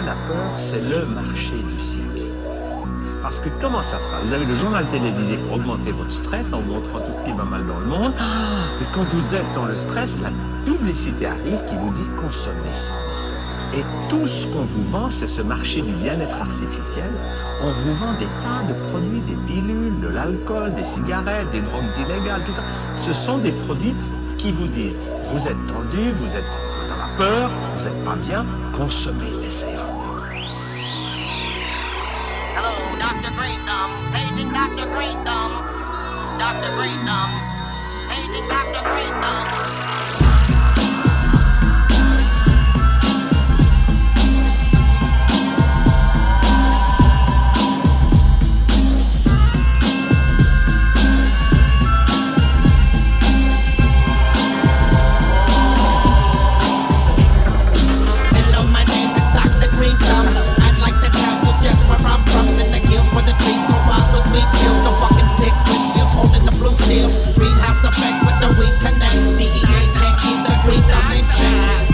moi, la peur, c'est le marché du cycle. Parce que comment ça se passe? Vous avez le journal télévisé pour augmenter votre stress en vous montrant tout ce qui va mal dans le monde. Et quand vous êtes dans le stress, la publicité arrive qui vous dit consommez. Et tout ce qu'on vous vend, c'est ce marché du bien-être artificiel. On vous vend des tas de produits, des pilules, de l'alcool, des cigarettes, des drogues illégales, tout ça. Ce sont des produits qui vous disent, vous êtes tendu, vous êtes dans la peur, vous n'êtes pas bien, consommez, Dr. Green Thumb. Dr. Green Thumb. Paging Dr. Green Thumb. With we kill the fucking pigs with shields holding the blue steel. Greenhouse effect with the weed connect. DEA can't keep the green thumb in check.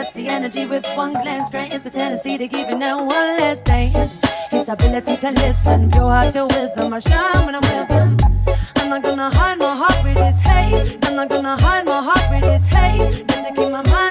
Goodness. The energy with one glance grants a tendency to give it now one last dance. His ability to listen, pure heart to wisdom. I shine when I'm with him. I'm not gonna hide my heart with this hate. I'm not gonna hide my heart with this hate. Just to keep my mind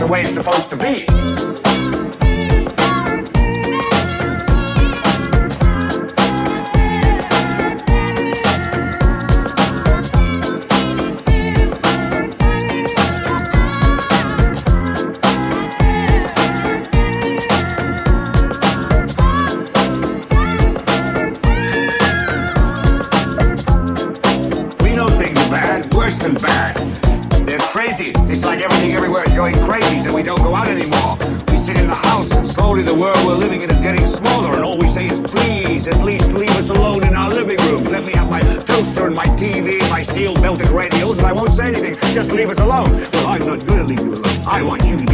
the way it's supposed to be. I want you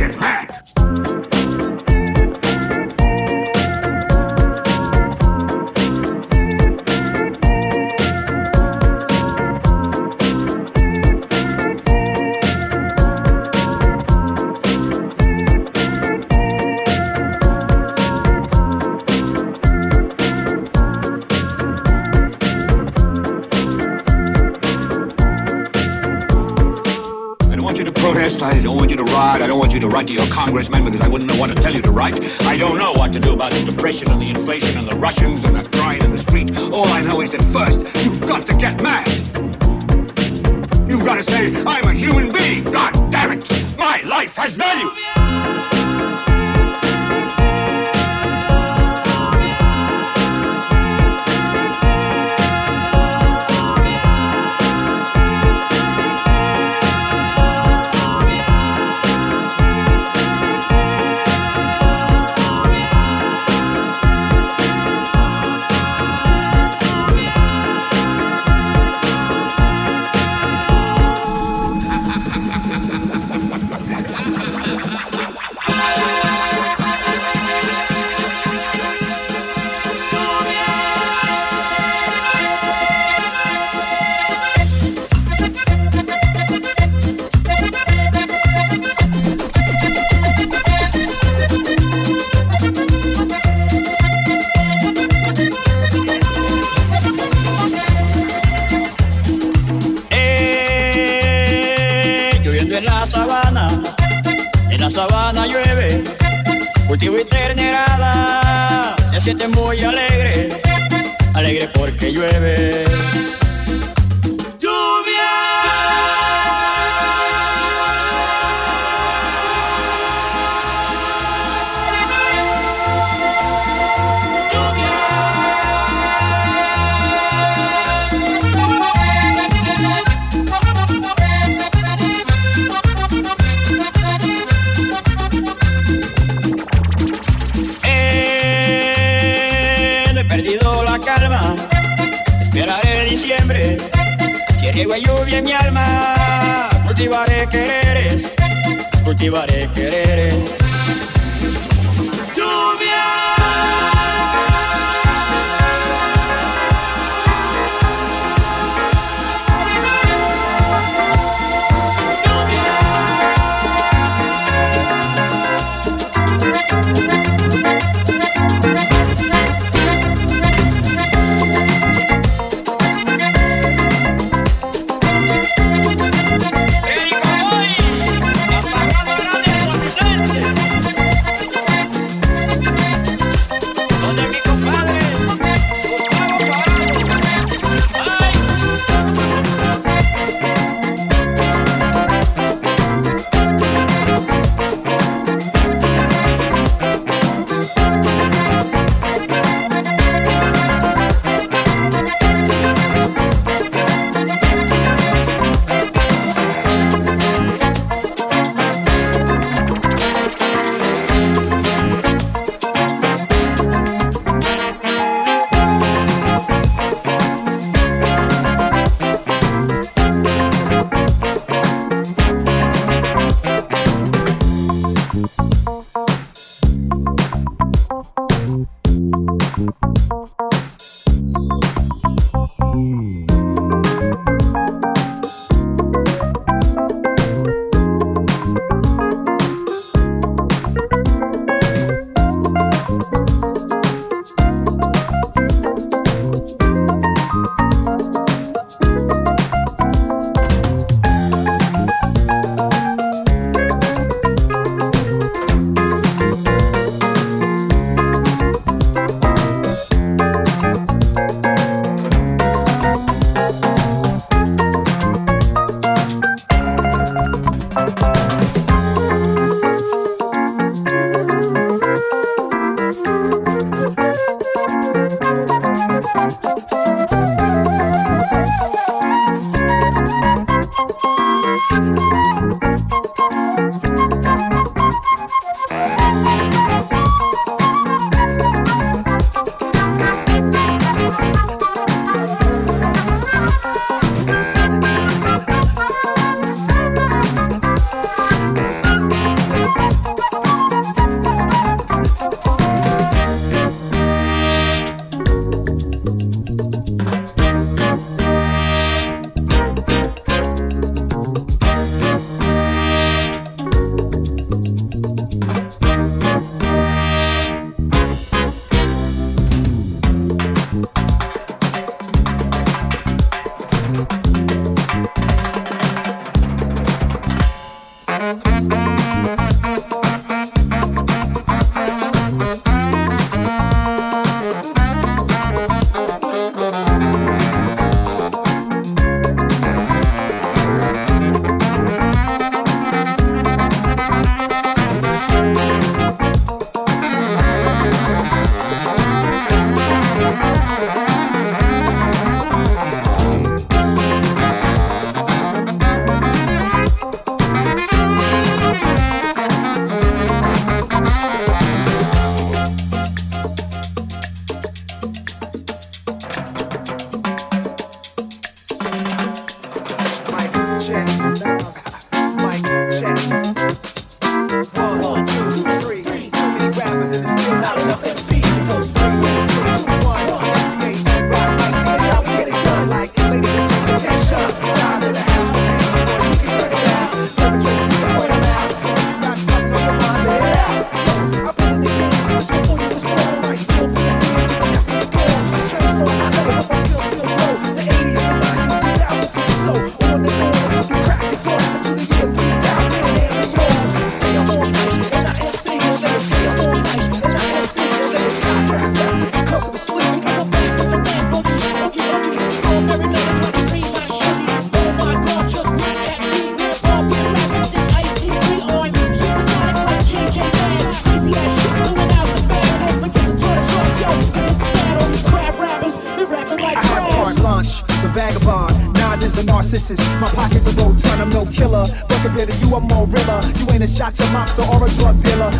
depression and the inflation. cultivaré quereres, cultivaré quereres.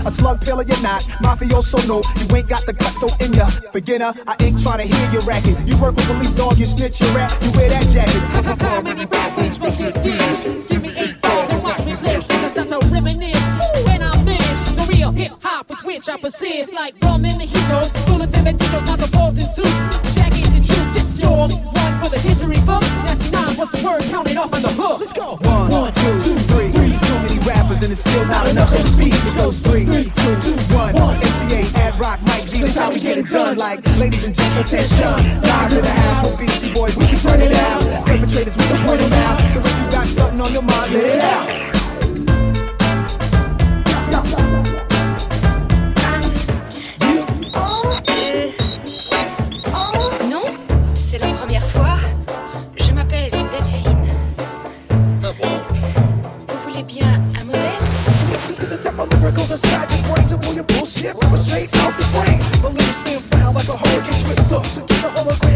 A slug pillar, you're not. Mafioso, no. You ain't got the cutthroat in ya. Beginner, I ain't trying to hear your racket. You work with police dog, you snitch your rap, you wear that jacket. Give me eight balls and watch me blitz as I start to reminisce. When I'm this, the real hip hop with which I persist, like rum in the heroes, bullets and banditos, not the balls in suit. Shaggy's and truth, this yours. This is one for the history book. Nasty nine, what's the word? Counting off on the hook. Let's go. One, one, and it's still not enough MCs. It goes three, two, one. MCA, Ad Rock, Mike D. That's how we get it done. Like ladies and gents, attention. Guys in the house with Beastie Boys, we can turn it out. Perpetrators, we can point them out. So if you got something on your mind, let it out. Lyricals inside your brain to pull your bullshit rubber straight out the brain. Lyrics spin round like a hurricane twister. To get a hologram